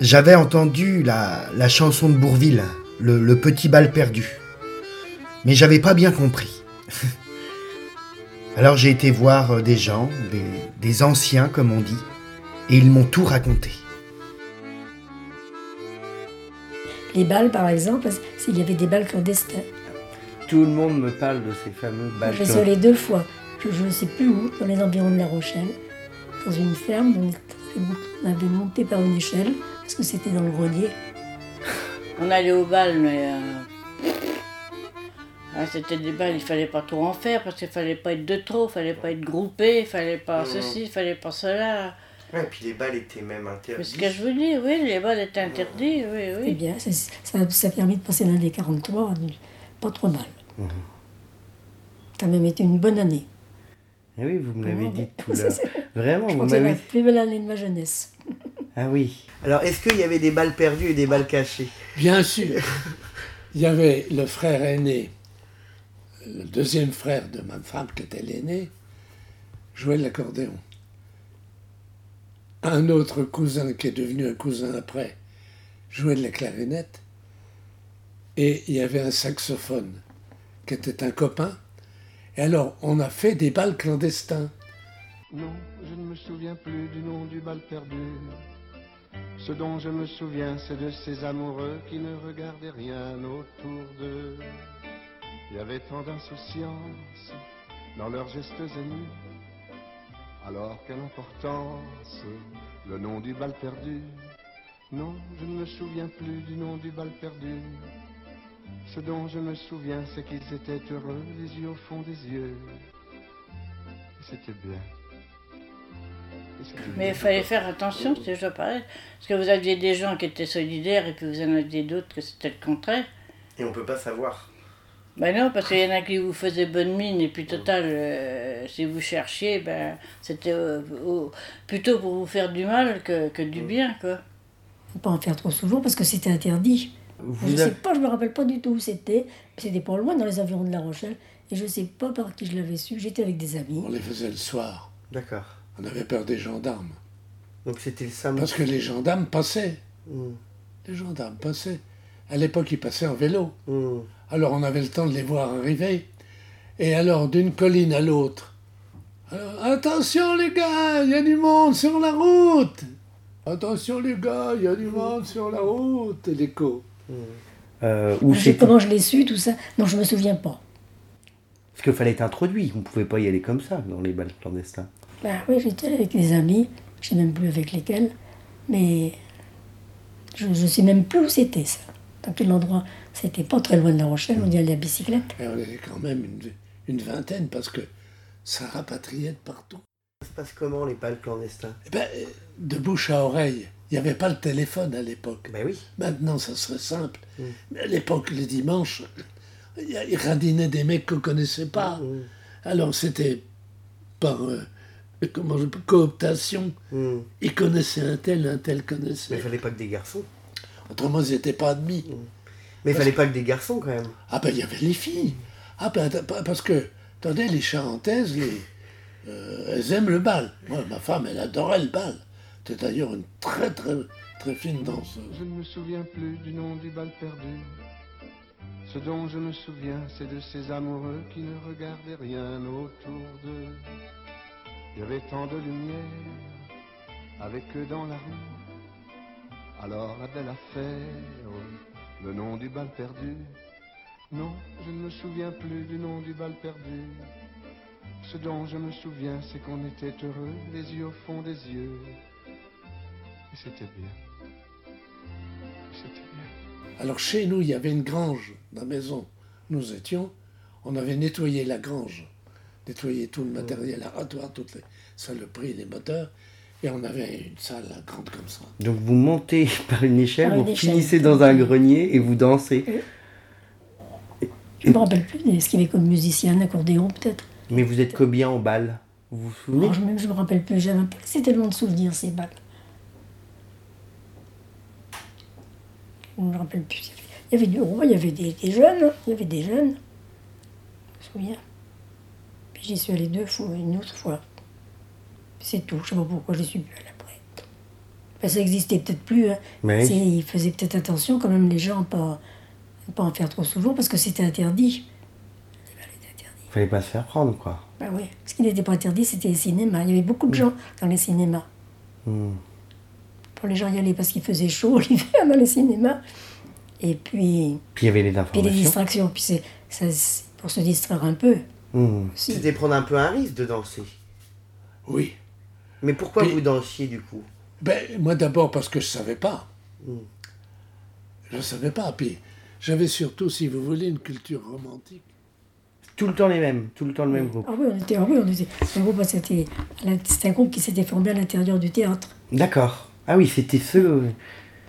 J'avais entendu la, la chanson de Bourville, le, le petit bal perdu. Mais j'avais pas bien compris. Alors j'ai été voir euh, des gens, des, des anciens comme on dit, et ils m'ont tout raconté. Les balles, par exemple, s'il y avait des balles clandestins. Tout le monde me parle de ces fameux balles. Je suis allée deux fois, je je ne sais plus où, dans les environs de La Rochelle, dans une ferme, on avait monté par une échelle, parce que c'était dans le grenier. On allait au bal, mais. euh, ah, c'était des balles, il fallait pas trop en faire parce qu'il fallait pas être de trop, il fallait pas être groupé, il fallait pas ceci, il fallait pas cela. Ouais, et puis les balles étaient même Mais ce que je veux dire, oui, les balles étaient interdits, oui, Eh oui. bien, ça, a permis de passer l'année 43, pas trop mal. Ça a même été une bonne année. Eh oui, vous me l'avez dit tout là. Vraiment, Je vous c'est la m'avez. plus belle année de ma jeunesse. Ah oui. Alors, est-ce qu'il y avait des balles perdues et des balles cachées? Bien sûr. Il y avait le frère aîné, le deuxième frère de ma femme, qui était l'aîné, jouait de l'accordéon. Un autre cousin, qui est devenu un cousin après, jouait de la clarinette. Et il y avait un saxophone, qui était un copain. Et alors, on a fait des balles clandestins. Non, je ne me souviens plus du nom du bal perdu. Ce dont je me souviens, c'est de ces amoureux qui ne regardaient rien autour d'eux. Il y avait tant d'insouciance dans leurs gestes émus. Alors quelle importance le nom du bal perdu. Non, je ne me souviens plus du nom du bal perdu. Ce dont je me souviens, c'est qu'ils étaient heureux, les yeux au fond des yeux. Et c'était bien. Mais il fallait faire attention, c'est déjà pareil. Parce que vous aviez des gens qui étaient solidaires et puis vous en aviez d'autres que c'était le contraire. Et on peut pas savoir. Ben non, parce qu'il y en a qui vous faisaient bonne mine et puis total, euh, si vous cherchiez, ben c'était euh, plutôt pour vous faire du mal que, que du bien, quoi. Faut pas en faire trop souvent parce que c'était interdit. Vous je sais avez- pas, je me rappelle pas du tout où c'était. C'était pas loin, dans les environs de La Rochelle. Et je sais pas par qui je l'avais su. J'étais avec des amis. On les faisait le soir. D'accord. On avait peur des gendarmes. Donc c'était le samedi. Parce que les gendarmes passaient. Hmm. Les gendarmes passaient. À l'époque, ils passaient en vélo. Hmm. Alors on avait le temps de les voir arriver. Et alors, d'une colline à l'autre. Alors, attention les gars, il y a du monde sur la route. Attention les gars, il y a du monde sur la route. Et l'écho. Euh, où Je comment je l'ai su, tout ça. Non, je me souviens pas. Parce qu'il fallait être introduit. On pouvait pas y aller comme ça dans les balles clandestins. Bah oui, j'étais avec des amis. Je sais même plus avec lesquels. Mais je ne sais même plus où c'était ça. Dans quel endroit? C'était pas très loin de La Rochelle. On y allait à bicyclette. Et on était quand même une, une vingtaine parce que ça rapatriait de partout. Ça se passe comment les balles clandestins? Eh ben, de bouche à oreille. Il n'y avait pas le téléphone à l'époque. Ben oui. Maintenant, ça serait simple. Mm. Mais à l'époque, les dimanches, ils radinaient des mecs qu'on ne connaissait pas. Hmm. Alors, c'était par euh, comment cooptation. Hmm. Ils connaissaient un tel, un tel Mais il connaissait. fallait pas que des garçons. Autrement, ils n'étaient pas admis. Mais il fallait pas que des garçons quand même. Ah ben, il y avait les filles. Ah ben, parce que, attendez, les charentaises, les, euh, elles aiment le bal. Moi, ma femme, elle adorait le bal. C'était d'ailleurs une très, très, très fine danseuse. Je ne me souviens plus du nom du bal perdu. Ce dont je me souviens, c'est de ces amoureux qui ne regardaient rien autour d'eux. Il y avait tant de lumière avec eux dans la rue. Alors la belle affaire, le nom du bal perdu. Non, je ne me souviens plus du nom du bal perdu. Ce dont je me souviens, c'est qu'on était heureux, les yeux au fond des yeux. Et c'était bien. C'était bien. Alors chez nous, il y avait une grange dans la maison. Nous étions, on avait nettoyé la grange, nettoyé tout le matériel aratoire, toutes les saloperies, les moteurs, et on avait une salle grande comme ça. Donc vous montez par une échelle, Par une vous échelle. finissez dans un grenier et vous dansez. Je me rappelle plus de ce qu'il y avait comme musicien, un accordéon peut-être? Mais vous êtes combien en balles Vous vous souvenez? Alors, je, même, je me rappelle plus. J'avais pas laissé tellement de souvenirs ces balles. Je me rappelle plus. Il y avait du roi, il y avait des, des jeunes. Il y avait des jeunes. Je me souviens. Puis J'y suis allée deux fois, une autre fois. C'est tout. Je sais pas pourquoi je suis plus allée après. Enfin, ça existait peut-être plus. Hein. Mais Ils faisaient peut-être attention quand même les gens à pas, pas en faire trop souvent parce que c'était interdit. Interdits. fallait pas se faire prendre, quoi. Bah oui. Ce qui n'était pas interdit, c'était les cinémas. Il y avait beaucoup de gens dans les cinémas. Hmm. Pour les gens y aller parce qu'il faisait chaud l'hiver dans les cinémas. Et puis, Puis il y avait les puis les informations. distractions. Puis c'est ça, c'est pour se distraire un peu. Aussi. C'était prendre un peu un risque de danser. Oui. Mais pourquoi Puis- vous dansiez du coup? Ben, moi d'abord parce que je savais pas. Mm. Je savais pas. Puis j'avais surtout, si vous voulez, une culture romantique. Tout le temps les mêmes, tout le temps le même groupe. Ah oui, on était, ah oui, on était. un groupe, c'était, c'était un groupe qui s'était formé à l'intérieur du théâtre. D'accord. Ah oui, c'était ceux.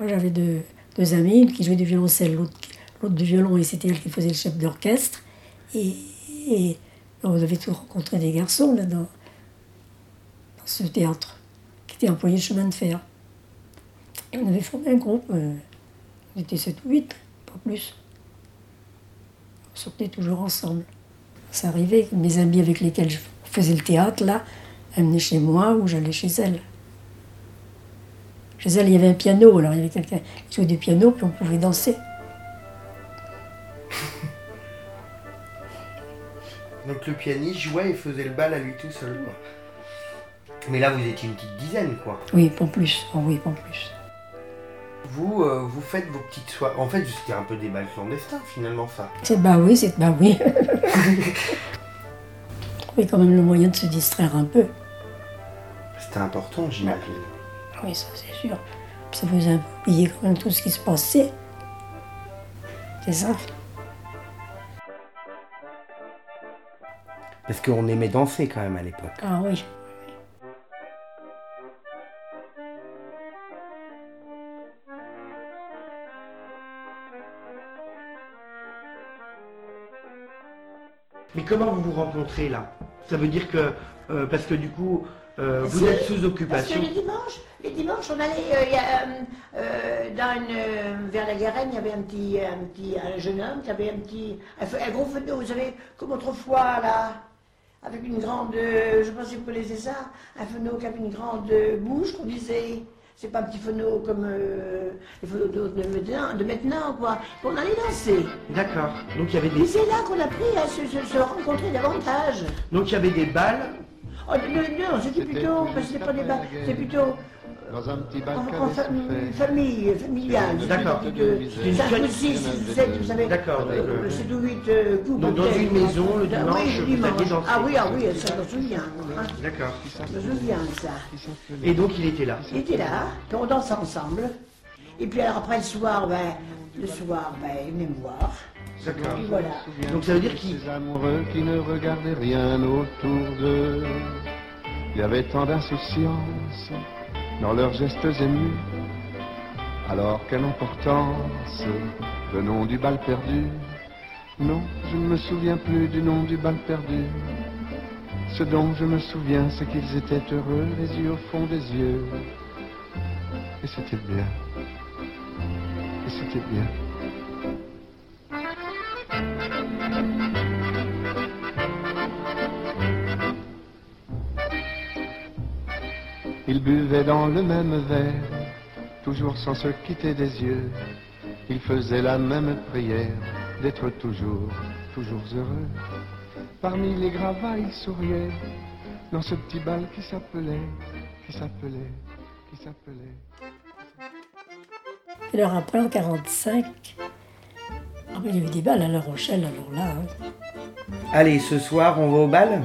Moi, j'avais deux, deux amies, une qui jouait du violoncelle, l'autre, du violon, et c'était elle qui faisait le chef d'orchestre. Et, on avait tous rencontré des garçons là, dans, dans ce théâtre, qui étaient employés de chemin de fer. Et on avait formé un groupe, euh, on était 7 ou 8, pas plus. On sortait toujours ensemble. Ça arrivait mes amis avec lesquels je faisais le théâtre, là, elles venaient chez moi ou j'allais chez elles. Chez elle, il y avait un piano, alors il y avait quelqu'un qui jouait du piano, puis on pouvait danser. Donc le pianiste jouait et faisait le bal à lui tout seul. Mais là vous étiez une petite dizaine quoi. Oui, pas plus. Oh oui, pas plus. Vous, euh, vous faites vos petites soirées. En fait c'était un peu des bals clandestins finalement ça. C'est bah oui, c'est bah oui. Trouver quand même le moyen de se distraire un peu. C'était important j'imagine. Oui, ça c'est sûr. Puis ça faisait un peu oublier quand même tout ce qui se passait. C'est ça. Parce qu'on aimait danser quand même à l'époque. Ah oui. Mais comment vous vous rencontrez là? Ça veut dire que euh, parce que du coup euh, vous êtes sous Parce occupation. que les dimanches, les dimanches, on allait euh, il y a, euh, dans une, vers la Garenne, il y avait un petit, un petit, un jeune homme qui avait un petit, un, gros d'eau, vous savez, comme autrefois là, avec une grande, je pas si vous connaissez ça, un qui avait une grande bouche qu'on disait. C'est pas un petit fenneau comme les d'eau de maintenant, de maintenant, quoi. On allait danser. D'accord. Donc il y avait Et des c'est là qu'on a appris à se, se- se rencontrer davantage. donc il y avait des balles. Oh, non, non, c'était plutôt, parce que c'était pas des bas, c'était plutôt Dans un petit bal En, en souffert. famille, familiale. D'accord. 5 ou 6, 7, vous savez. D'accord, donc, euh, 7 ou 8 euh, coups. donc dans une maison, le dimanche, oui, le vous dimanche. alliez danser. Ah oui, ah oui, ça, je me souviens. hein. D'accord. Je me souviens de ça. Et donc il était là. Il était là, puis on dansait ensemble. Et puis alors après le soir, ben, le soir, ben, il venait me voir. D'accord. Et voilà. Donc ça veut dire qu'il Ces amoureux qui ne regardaient rien autour d'eux. Il y avait tant d'insouciance dans leurs gestes émus. Alors quelle importance le nom du bal perdu? Non, je ne me souviens plus du nom du bal perdu. Ce dont je me souviens, c'est qu'ils étaient heureux, les yeux au fond des yeux. Et c'était bien. Et c'était bien. Ils buvaient dans le même verre, toujours sans se quitter des yeux. Ils faisaient la même prière, d'être toujours, toujours heureux. Parmi les gravats, ils souriaient, dans ce petit bal qui s'appelait, qui s'appelait, qui s'appelait. Et alors après, en 45, ah ben, il y avait des balles à La Rochelle, alors là. hein. Allez, ce soir, on va au bal?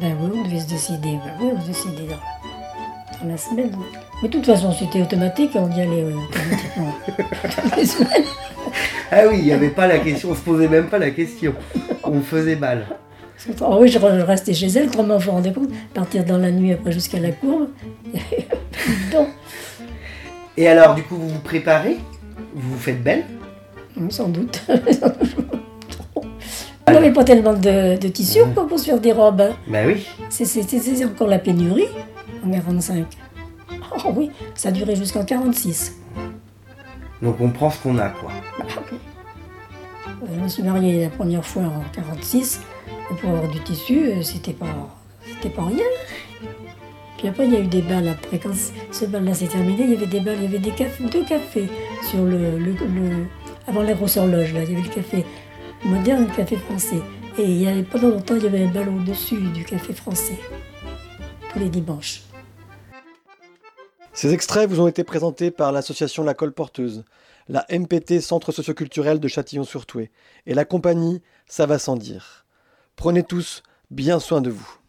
Ben oui, on devait se décider. Ben oui, on se décidait dans, dans la semaine. Mais de toute façon, c'était automatique, on y allait euh, automatiquement. Ah oui, il n'y avait pas la question, on se posait même pas la question. On faisait bal. Ah oui, je re- je restais chez elle, comment vous vous rendez compte Partir dans la nuit après jusqu'à la courbe. Et alors, du coup, vous vous préparez? Vous vous faites belle? Sans doute. On n'avait pas tellement de, de tissu quoi, pour se faire des robes. hein? Bah oui. C'est- encore la pénurie en 45. Oh oui, ça a duré jusqu'en 46. Donc on prend ce qu'on a, quoi. Euh, Je me suis mariée la première fois en 46. Et pour avoir du tissu, euh, c'était pas, c'était pas rien. Puis après, il y a eu des balles après. Quand ce bal-là s'est terminé, il y avait des balles, il y avait des cafés, deux cafés sur le, avant la grosse horloge. Là, il y avait le café moderne le café français. Et il y avait, pendant longtemps, il y avait un bal au-dessus du café français, tous les dimanches. Ces extraits vous ont été présentés par l'association La Colporteuse, la MPT Centre socioculturel de Châtillon-sur-Touet et la compagnie Ça va sans dire. Prenez tous bien soin de vous.